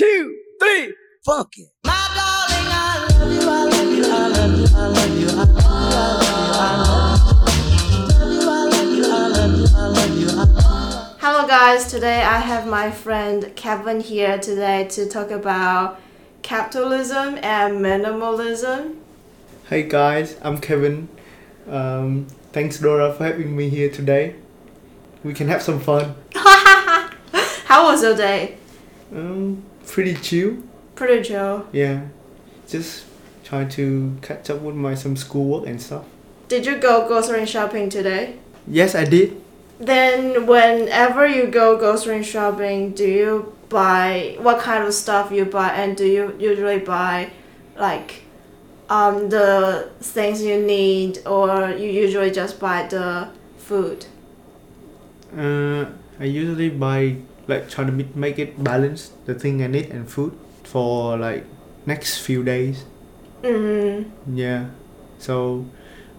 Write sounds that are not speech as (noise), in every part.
two, three, funk it. Hello, guys. Today I have my friend Kevin here today to talk about capitalism and minimalism. Hey guys, I'm Kevin. Um, thanks Dora for having me here today. We can have some fun. How was your day? Um, pretty chill. Pretty chill. Yeah, just trying to catch up with my some schoolwork and stuff. Did you go grocery shopping today? Yes, I did. Then, whenever you go grocery shopping, do you buy what kind of stuff you buy, and do you usually buy like um, the things you need, or you usually just buy the food? Uh, I usually buy like trying to ma- make it balance the thing I need and food for like next few days. Mm-hmm. Yeah, so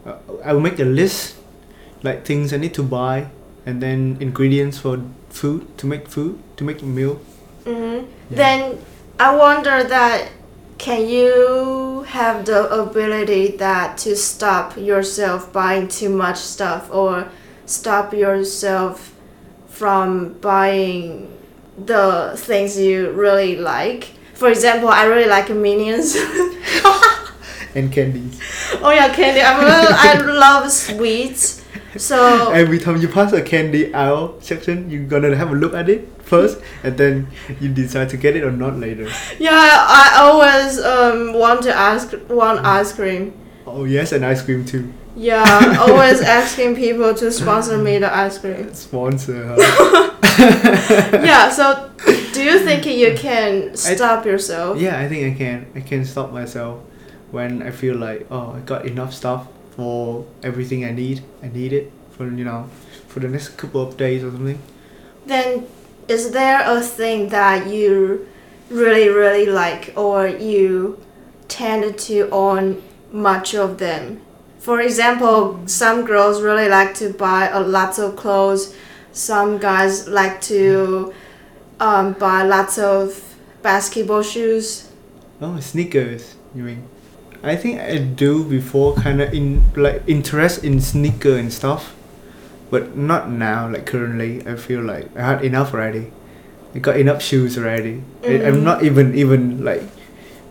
uh, I will make a list like things I need to buy and then ingredients for food to make food to make a meal. Mm-hmm. Yeah. Then I wonder that can you have the ability that to stop yourself buying too much stuff or stop yourself from buying the things you really like? For example, I really like Minions. (laughs) and candies. oh yeah, candy. I really, I love sweets. So (laughs) Every time you pass a candy aisle section, you're gonna have a look at it first, and then you decide to get it or not later. yeah, I always um want to ask want ice cream. Oh yes, and ice cream too. Yeah, always (laughs) asking people to sponsor me the ice cream. Sponsor. Huh? (laughs) Yeah, so do you think you (laughs) can stop yourself? yeah, I think I can. I can stop myself when I feel like oh, I got enough stuff for everything I need. I need it for you know for the next couple of days or something. Then is there a thing that you really really like or you tend to own much of them? For example, some girls really like to buy a lot of clothes. Some guys like to um, buy lots of basketball shoes. Oh, sneakers. You mean? I think I do before, kind of in like interest in sneaker and stuff, but not now. Like currently, I feel like I had enough already. I got enough shoes already. I, I'm Mhm. not even even like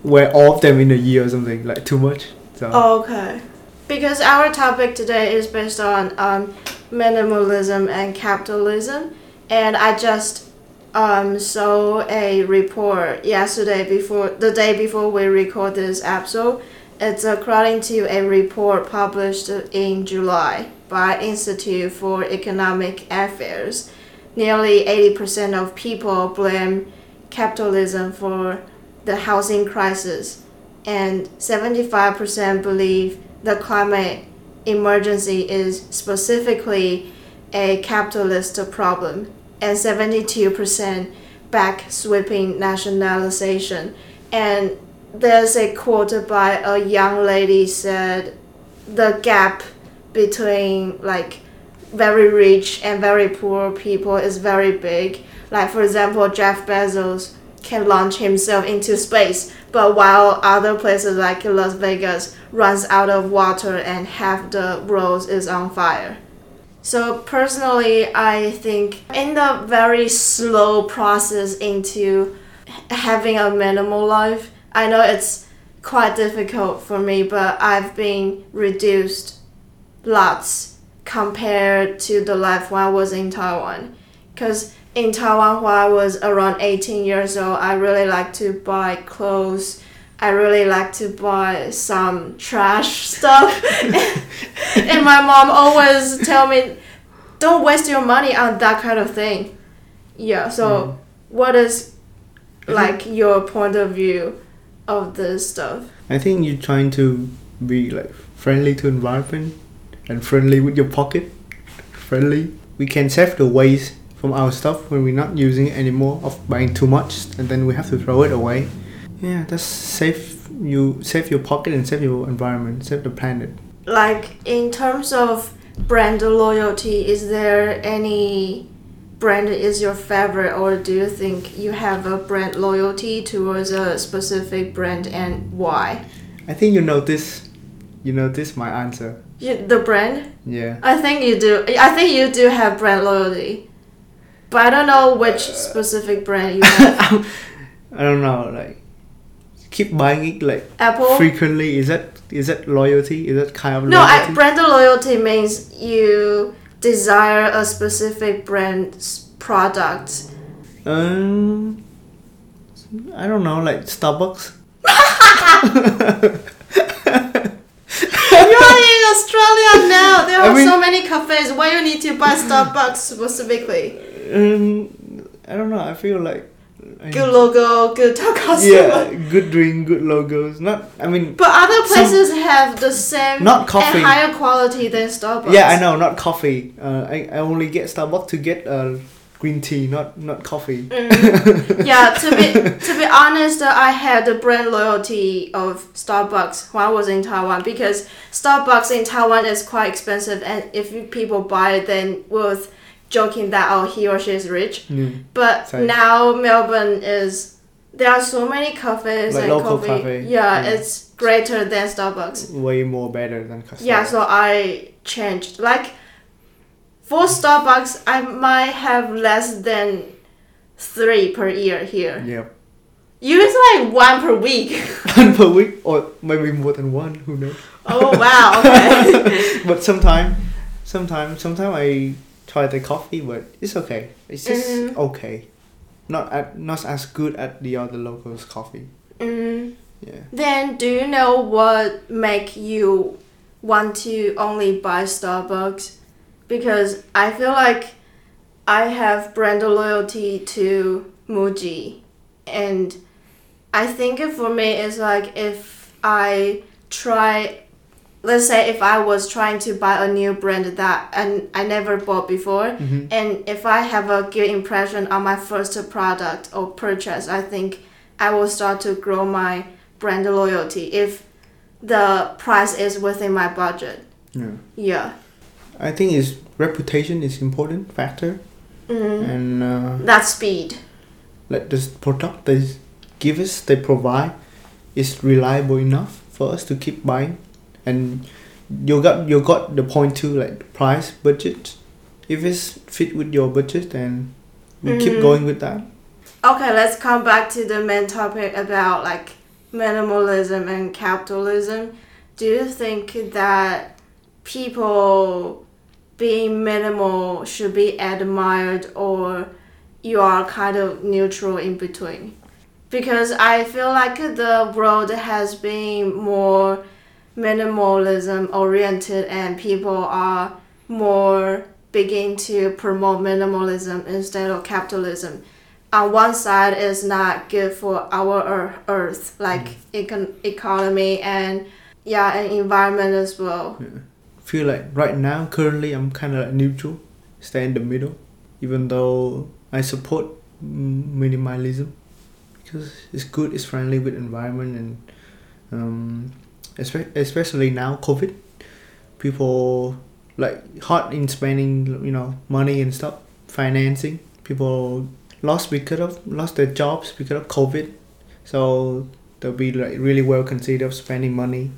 wear all of them in a year or something. Like too much. So Okay. Because our topic today is based on um, minimalism and capitalism, and I just um, saw a report yesterday before the day before we record this episode. It's according to a report published in July by Institute for Economic Affairs. Nearly 80% of people blame capitalism for the housing crisis and 75% believe the climate emergency is specifically a capitalist problem, and 72% back sweeping nationalization. And there's a quote by a young lady said the gap between like very rich and very poor people is very big. Like for example, Jeff Bezos can launch himself into space, but while other places like Las Vegas runs out of water and half the world is on fire. So personally, I think in the very slow process into having a minimal life, I know it's quite difficult for me, but I've been reduced lots compared to the life when I was in Taiwan. Because in Taiwan, when I was around 18 years old, I really like to buy clothes. I really like to buy some trash (laughs) stuff. (laughs) and my mom always tell me, don't waste your money on that kind of thing. Yeah, so mm. what is like your point of view of this stuff? I think you're trying to be like friendly to environment and friendly with your pocket. Friendly. We can save the waste from our stuff when we're not using it anymore of buying too much and then we have to throw it away. Yeah, that's save you save your pocket and save your environment, save the planet. Like in terms of brand loyalty, is there any brand is your favorite, or do you think you have a brand loyalty towards a specific brand and why? I think you notice, you notice my answer. You, the brand? Yeah. I think you do. I think you do have brand loyalty, but I don't know which specific brand you have. (laughs) I don't know, like keep buying it like Apple. frequently. Is that is that loyalty? Is that kind of No, I, brand loyalty means you desire a specific brand's product. um, I don't know, like Starbucks. (laughs) (laughs) You're in Australia now. There I are mean- so many cafes. Why you need to buy Starbucks specifically? Um, I don't know. I feel like I- Good logo, good customer. yeah, good drink, good logos. Not, I mean, But other Some- places have the same Not coffee. higher quality than Starbucks. yeah, I know, not coffee. Uh, I, I only get Starbucks to get uh, green tea, not not coffee. Mm. (laughs) yeah, to be to be honest, uh, I had the brand loyalty of Starbucks when I was in Taiwan because Starbucks in Taiwan is quite expensive, and if people buy it, then with joking that oh he or she is rich. Mm. But Same. now Melbourne is there are so many cafes Like and coffee. cafe. Yeah, Yeah. it's greater than Starbucks. Way more better than Starbucks. Yeah, so I changed. Like for Starbucks, I might have less than three per year here. yeah, You is like one per week. (laughs) one per week or maybe more than one. Who knows? oh wow. Okay. (laughs) but sometime, sometime, sometime I try the coffee, but it's okay. It's just Mhm. okay. Not at, not as good as the other locals coffee. mm, Yeah. then do you know what make you want to only buy Starbucks? Because I feel like I have brand loyalty to Muji, and I think for me it's like if I try, let's say if I was trying to buy a new brand that and I never bought before, hmm and if I have a good impression on my first product or purchase, I think I will start to grow my brand loyalty if the price is within my budget. Yeah. Yeah. I think is reputation is important factor, Mm. and uh, That's speed. like this product they give us, they provide, is reliable enough for us to keep buying, and you got you got the point too, like price budget. If it's fit with your budget, then we keep Mhm. going with that. Okay, let's come back to the main topic about like minimalism and capitalism. Do you think that people being minimal should be admired or you are kind of neutral in between? Because I feel like the world has been more minimalism oriented and people are more begin to promote minimalism instead of capitalism. On one side is not good for our earth like econ- economy and yeah and environment as well. Feel like right now, currently, I'm kind of like neutral, stay in the middle, even though I support mm, minimalism. Because it's good, it's friendly with environment, and um, especially now COVID, people like hot in spending, you know, money and stuff, financing. People lost because of lost their jobs because of COVID, so they'll be like really well considered spending money.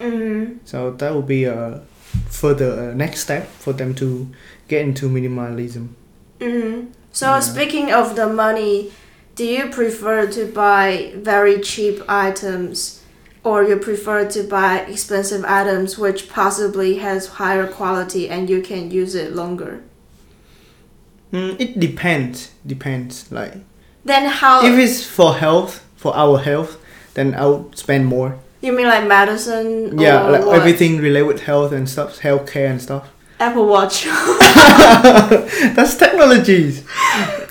mm-hmm. So that will be a further uh, next step for them to get into minimalism. Mm-hmm. so Yeah. speaking of the money do you prefer to buy very cheap items or you prefer to buy expensive items which possibly has higher quality and you can use it longer Mm, it depends. Depends. Like then how if it's for health, for our health, then I'll spend more. you mean like medicine Yeah, or like what? everything related with health and stuff, healthcare and stuff. apple watch (laughs) (laughs) That's technologies.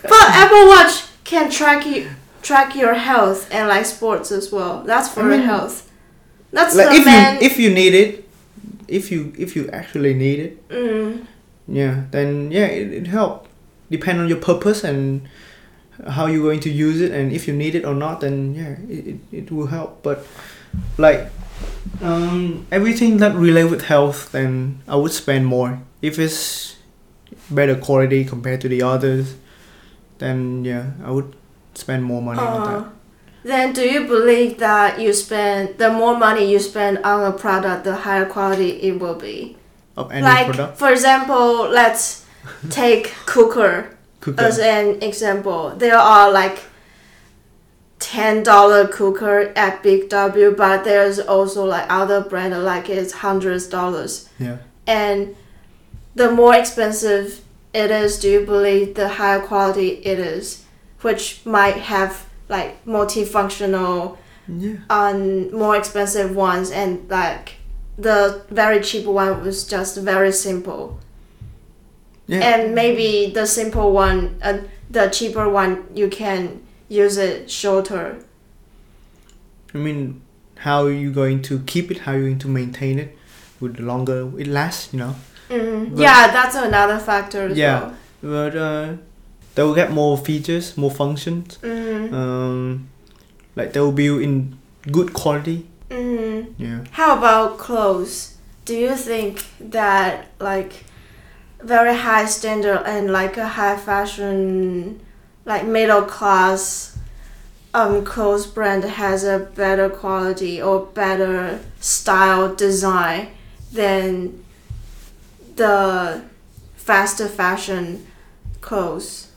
But Apple Watch can track you track your health and like sports as well. That's for mean, health. That's Like if main. you if you need it, if you if you actually need it, mm, yeah, then yeah, it, it help. Depend on your purpose and how you're going to use it, and if you need it or not, then yeah, it, it, it will help. But like um, everything that relate with health, then I would spend more. If it's better quality compared to the others, then yeah, I would spend more money on Uh, that. then do you believe that you spend the more money you spend on a product, the higher quality it will be? Of any like product, for example, let's take (laughs) cooker cooker. as an example. There are like ten dollar cooker at Big W, but there's also like other brand like it's hundreds dollars. yeah. And the more expensive it is, do you believe the higher quality it is, which might have like multifunctional Yeah. on more expensive ones and like the very cheap one was just very simple Yeah. and maybe the simple one uh, the cheaper one you can use it shorter I mean, how are you going to keep it? How are you going to maintain it? Would the longer it lasts, you know? mm But- yeah that's another factor as Yeah. well But uh, they will get more features, more functions. mm Um, like they will be in good quality. mm Yeah. how about clothes do you think that like very high standard and like a high fashion like middle class um clothes brand has a better quality or better style design than the faster fashion clothes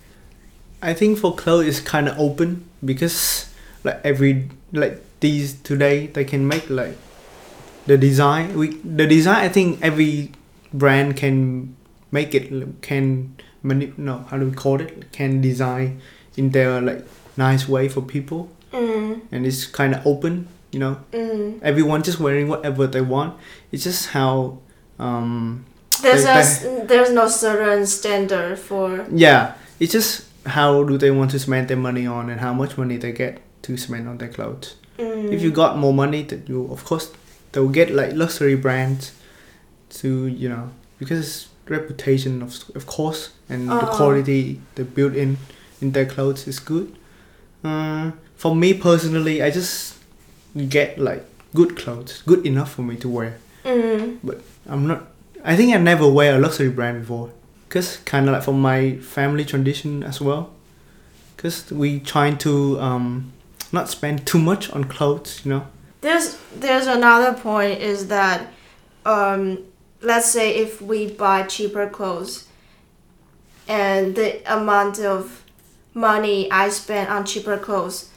I think for clothes it's kind of open because like every like these today they can make like the design we the design I think every brand can make it can mani- no how do we call it? Can design in their like nice way for people. Mm, and it's kind of open you know? Mm. everyone just wearing whatever they want. It's just how um there's They- a s- there's no certain standard for Yeah, it's just how do they want to spend their money on and how much money they get to spend on their clothes. mm, If you got more money, that you of course they'll get like luxury brands to you know because reputation of of course and the Uh-huh. quality they build in in their clothes is good. Uh, for me personally, I just get like good clothes, good enough for me to wear. mm, But I'm not. I think I never wear a luxury brand before, cause kind of like from my family tradition as well. Cause we trying to um, not spend too much on clothes, you know. There's there's another point is that um, let's say if we buy cheaper clothes and the amount of money I spend on cheaper clothes,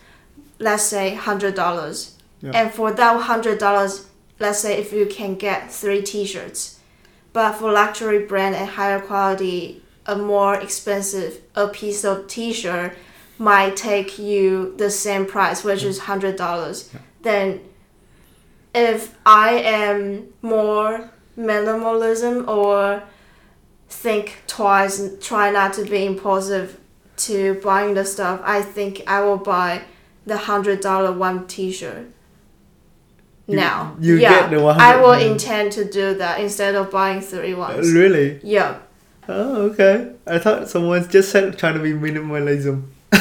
let's say hundred dollars, Yeah. and for that hundred dollars, let's say if you can get three T-shirts, but for luxury brand and higher quality, a more expensive a piece of T-shirt might take you the same price, which is hundred dollars. Then, if I am more minimalism or think twice and try not to be impulsive to buying the stuff, I think I will buy the hundred dollar one T-shirt. Now, you yeah, get the 100 I will intend to do that instead of buying three ones. Really? Yeah. Oh, okay. I thought someone just said trying to be minimalism. (laughs)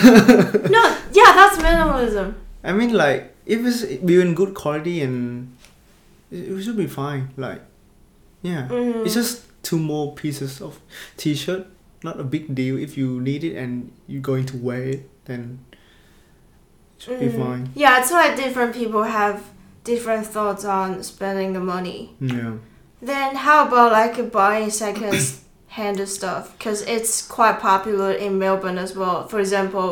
No, yeah, that's minimalism. I mean, like if it's in good quality and it, should be fine. Like, yeah, Mhm. it's just two more pieces of t-shirt. Not a big deal if you need it and you're going to wear it. Then it should be Mhm. fine. Yeah, it's like different people have different thoughts on spending the money. Yeah. Then how about like buying second (coughs) hand stuff? Because it's quite popular in Melbourne as well. For example,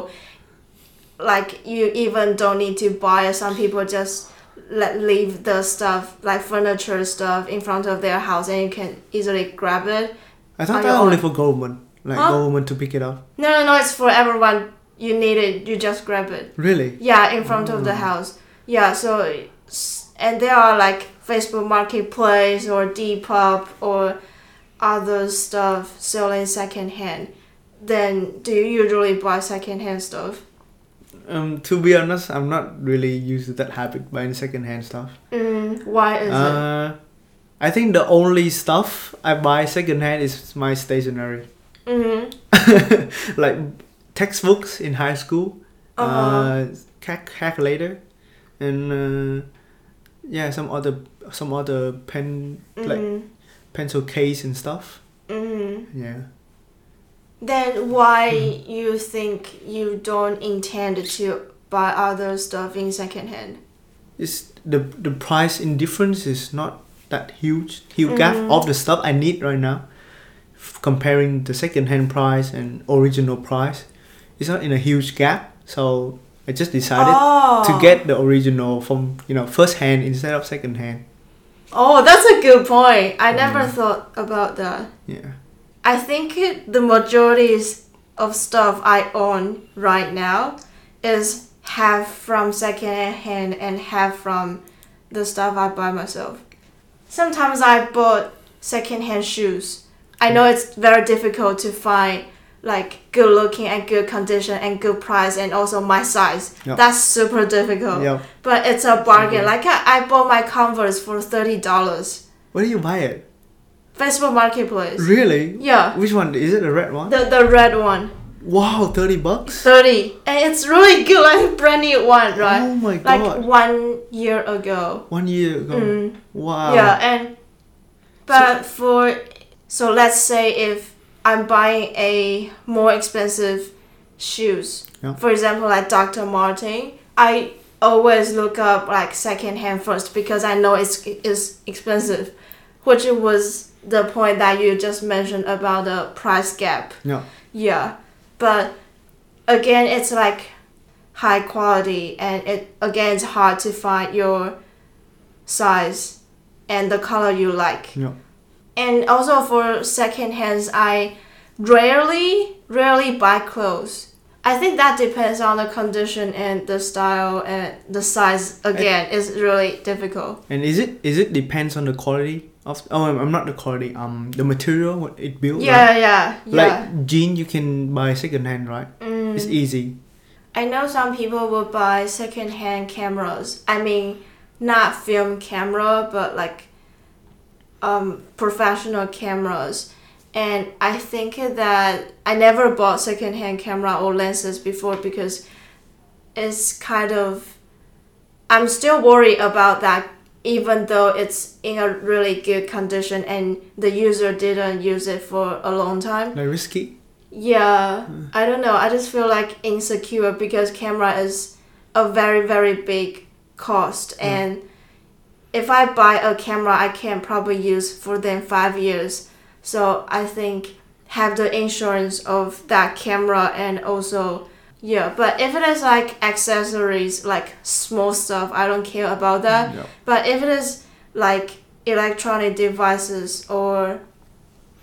like you even don't need to buy. Some people just let leave the stuff like furniture stuff in front of their house and you can easily grab it. I thought that only for government, like Huh? government to pick it up. No, no, no. It's for everyone. You need it. You just grab it. Really? Yeah, in front of the Mm. house. Yeah, so and there are like Facebook Marketplace or Depop or other stuff selling secondhand. Then do you usually buy secondhand stuff? Um, to be honest, I'm not really used to that habit buying secondhand stuff. Mm, why is it? Uh, I think the only stuff I buy secondhand is my stationery, Mm-hmm. (laughs) like textbooks in high school, Uh-huh. uh, calculator, and uh, yeah, some other some other pen like Mm-hmm. pencil case and stuff. Mm-hmm. Yeah, Then why you think you don't intend to buy other stuff in secondhand? It's the the price indifference is not that huge. Huge gap Mhm. of the stuff I need right now. F- comparing the second hand price and original price, it's not in a huge gap. So I just decided oh. to get the original from you know first hand instead of second hand. Oh, that's a good point. I never Yeah. thought about that. Yeah. I think it, the majority of stuff I own right now is half from second hand and half from the stuff I buy myself. Sometimes I bought second hand shoes. I know it's very difficult to find like good looking and good condition and good price and also my size. Yeah. That's super difficult. Yeah. But it's a bargain. Like I, I bought my Converse for thirty dollars. Where do you buy it? Facebook Marketplace. Really? Yeah. Which one? Is it the red one? The the red one. Wow, thirty bucks. 30 and it's really good like brand new one right Oh my god! like one year ago One year ago. Mm, Wow. yeah and but for so let's say if i'm buying a more expensive shoes Yeah. for example like dr martin i always look up like second hand first because i know it's it's expensive which was the point that you just mentioned about the price gap Yeah. yeah, but again, it's like high quality, and it again it's hard to find your size and the color you like. Yeah. And also for second hands, I rarely rarely buy clothes. I think that depends on the condition and the style and the size. Again, it's really difficult. And is it is it depends on the quality of oh I'm not the quality um the material what it built Yeah, right? yeah, yeah. like jean you can buy second hand right Mm. it's easy I know some people will buy second-hand cameras. I mean, not film camera, but like um, professional cameras. And I think that I never bought second-hand camera or lenses before because it's kind of I'm still worried about that even though it's in a really good condition and the user didn't use it for a long time. like risky Yeah, I don't know. I just feel like insecure because camera is a very very big cost, and if I buy a camera, I can probably use for then five years. So I think have the insurance of that camera and also yeah. But if it is like accessories, like small stuff, I don't care about that. yeah. But if it is like electronic devices or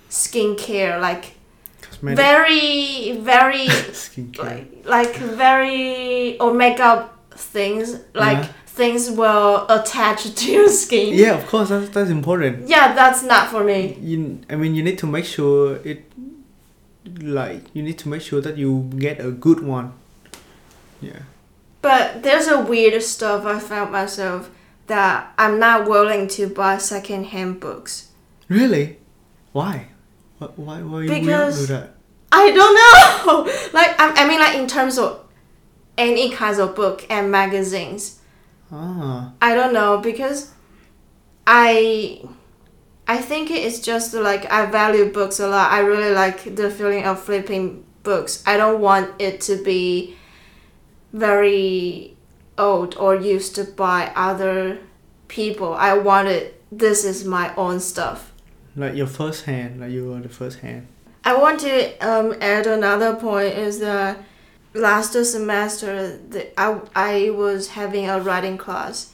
skincare, like cosmetic very very (laughs) like like very or makeup things like Yeah. Things will attach to your skin. Yeah of course that's, that's important. Yeah that's not for me. You I mean you need to make sure it like you need to make sure that you get a good one. Yeah. But there's a weird stuff i found myself that i'm not willing to buy second-hand books. Really? Why? Why why, why you will Because- do that? I don't know. (laughs) Like I, I mean like in terms of any kinds of book and magazines ah I don't know because I I think it's just like I value books a lot. I really like the feeling of flipping books. I don't want it to be very old or used by other people. I want it this is my own stuff. like your first hand like you were the first hand I want to um, add another point is that last semester the, I, I was having a writing class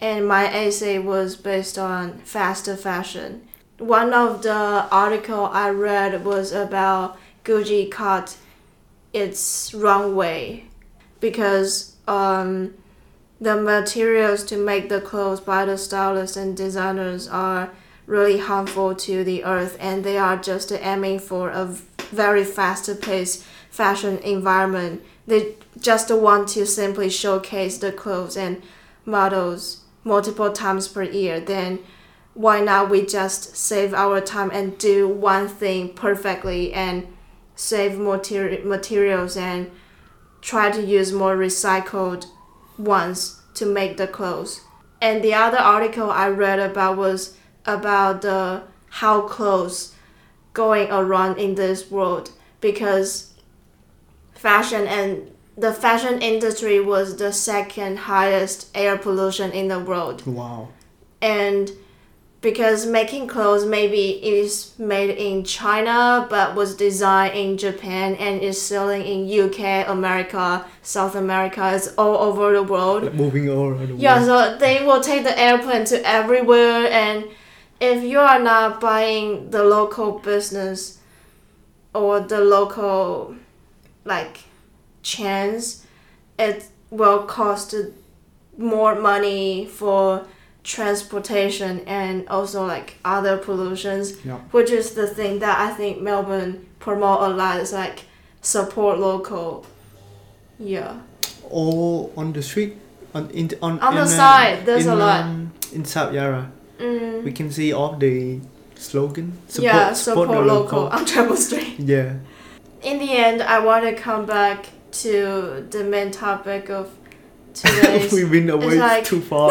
and my essay was based on fast fashion. One of the article I read was about Gucci cut its runway because um, the materials to make the clothes by the stylists and designers are really harmful to the earth and they are just aiming for a very fast paced fashion environment. They just want to simply showcase the clothes and models multiple times per year. Then why not we just save our time and do one thing perfectly and save materi- materials and try to use more recycled ones to make the clothes. And the other article I read about was about the how clothes going around in this world because fashion and the fashion industry was the second highest air pollution in the world Wow. and because making clothes maybe is made in China but was designed in Japan and is selling in UK, America, South America, it's all over the world. Like moving all around the Yeah, so they will take the airplane to everywhere and if you are not buying the local business or the local like chance it will cost more money for transportation and also like other pollutions Yeah. which is the thing that I think Melbourne promote a lot is like support local yeah All on the street, on in on On the in, uh, side, there's in, a lot. Um, in South Yarra, mm. we can see all the slogan. Support, yeah, support, the local (laughs) on Chapel Street. Yeah. In the end, I want to come back to the main topic of today's. (laughs) We've been away like- too (laughs) far.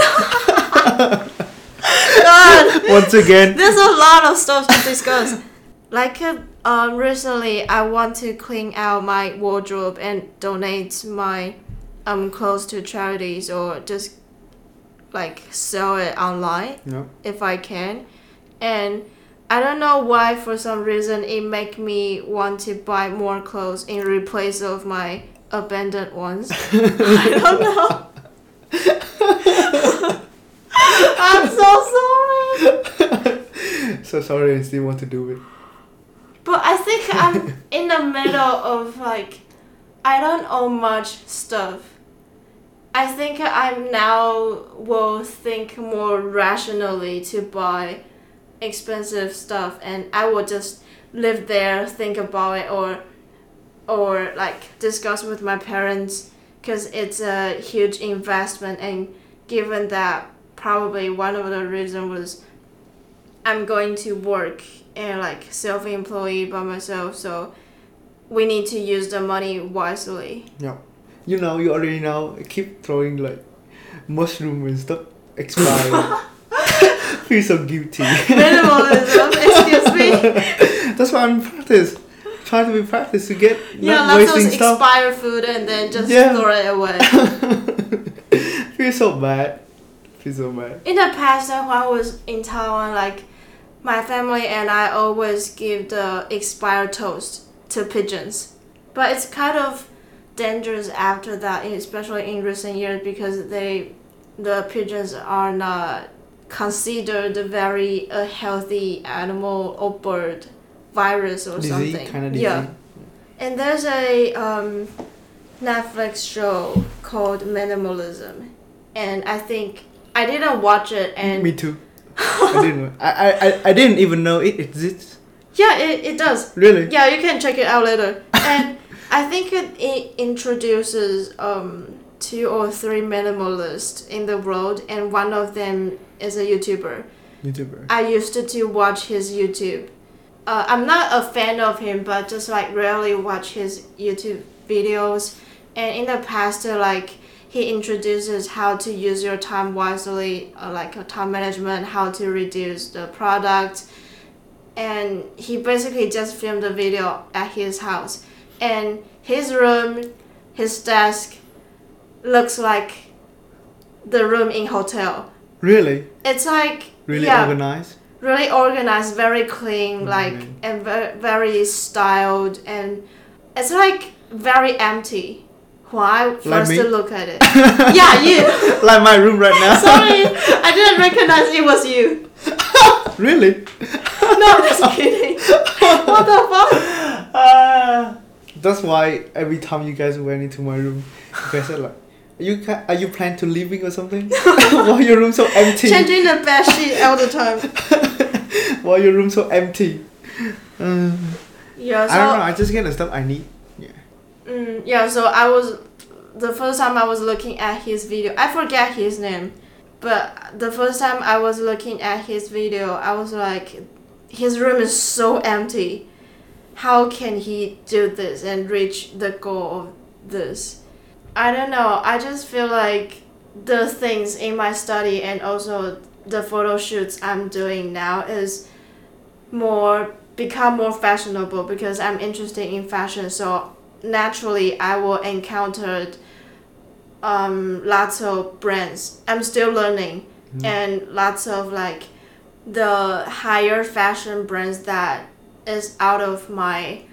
God, Once again. there's a lot of stuff to discuss. Like uh, um, recently, I want to clean out my wardrobe and donate my um clothes to charities or just like sell it online. No. if I can. And I don't know why for some reason it make me want to buy more clothes in replace of my abandoned ones. (laughs) I don't know. (laughs) I'm so sorry. (laughs) So sorry, I still want to do it. But I think I'm in the middle of like I don't own much stuff. I think I'm now will think more rationally to buy expensive stuff and I will just live there, think about it or or like discuss with my parents because it's a huge investment and given that probably one of the reason was I'm going to work and like self-employed by myself so we need to use the money wisely Yeah. You know, you already know. I keep throwing like mushroom and stuff expired. (laughs) Feel so guilty. (laughs) minimalism excuse me (laughs) That's why I'm practice. Try to be practice to get yeah not wasting stuff. expired food and then just Yeah. throw it away (laughs) Feel so bad. Feel so bad. in the past when I was in Taiwan like my family and I always give the expired toast to pigeons but it's kind of dangerous after that especially in recent years because they the pigeons are not considered a very a healthy animal or bird virus or Disease, something kind of yeah and there's a um, Netflix show called Minimalism, and I think I didn't watch it. And Me too. I didn't. (laughs) I, I, I- I didn't even know it exists. yeah, it, it does. Really? Yeah, you can check it out later. and I think it, it introduces um, two or three minimalists in the world, and one of them is a YouTuber. YouTuber. I used to, to watch his YouTube. Uh, I'm not a fan of him, but just like rarely watch his YouTube videos. And in the past, uh, like he introduces how to use your time wisely, uh, like time management, how to reduce the product, and he basically just filmed a video at his house. And his room, his desk, looks like the room in hotel. Really? It's like Really yeah, organized? really organized, very clean, like Mhm. and very, very styled, and it's like very empty. When I first me? look at it, (laughs) yeah, you. (laughs) like my room right now. Sorry, I didn't (laughs) recognize it was you. really? No, I'm just kidding. what the fuck? Ah. That's why every time you guys went into my room, you guys are like, you ca- are you planning to leaving or something? (laughs) Why your room so empty? Changing the bed sheet all the time. (laughs) Why your room so empty? Uh, Yeah, so I don't know. I just get the stuff I need. Yeah. Mm, yeah, so I was the first time I was looking at his video. I forget his name, but the first time I was looking at his video, I was like, his room is so empty. How can he do this and reach the goal of this? I don't know. I just feel like the things in my study and also the photo shoots I'm doing now is more become more fashionable because I'm interested in fashion. So naturally, I will encounter um, lots of brands. I'm still learning, and lots of like the higher fashion brands that is out of my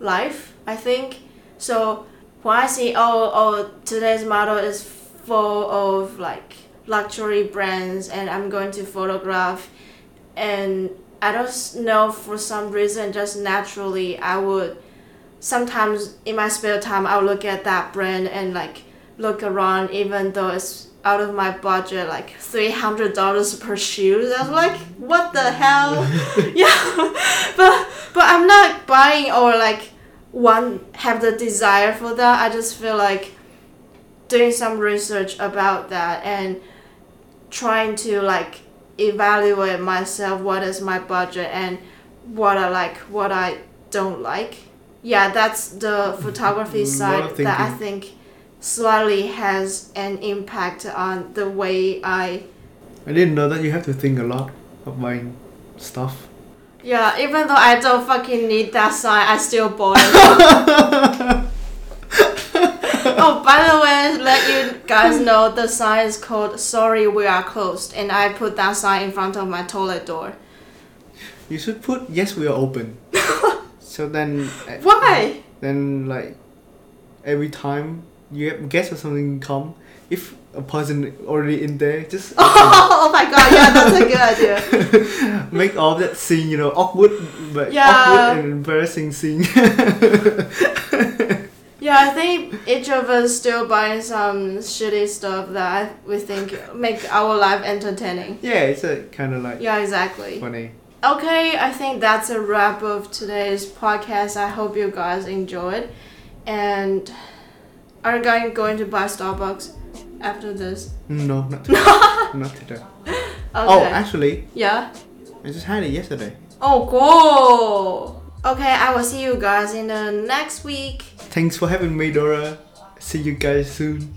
life. I think so. When I see oh oh today's model is full of like luxury brands, and I'm going to photograph, and I don't know for some reason just naturally I would sometimes in my spare time I'll look at that brand and like look around even though it's out of my budget like three hundred dollars per shoe. That's like what the hell? (laughs) (laughs) yeah. but but I'm not buying or like one have the desire for that. I just feel like doing some research about that and trying to like evaluate myself what is my budget and what I like, what I don't like. Yeah, that's the photography mm, side that I think slightly has an impact on the way I I didn't know that you have to think a lot of buying stuff. Yeah, even though I don't fucking need that sign, I still bought it. (laughs) oh, by the way, let you guys know the sign is called "Sorry, we are closed," and I put that sign in front of my toilet door. You should put yes we are open. (laughs) so then uh, Why? then like every time you have guests or something come, if a person already in there, just (laughs) oh my god, yeah, that's a good idea. Make all that scene, you know, awkward but Yeah. awkward and embarrassing scene. (laughs) Yeah, I think each of us still buying some shitty stuff that we think make our life entertaining. yeah, it's a kind of like Yeah, exactly. funny. Okay, I think that's a wrap of today's podcast. I hope you guys enjoyed. And are you guys going to buy Starbucks after this? No, not today. (laughs) not today. Okay. Oh, actually, yeah. I just had it yesterday. Oh, cool. Okay, I will see you guys in the next week. Thanks for having me, Dora. See you guys soon.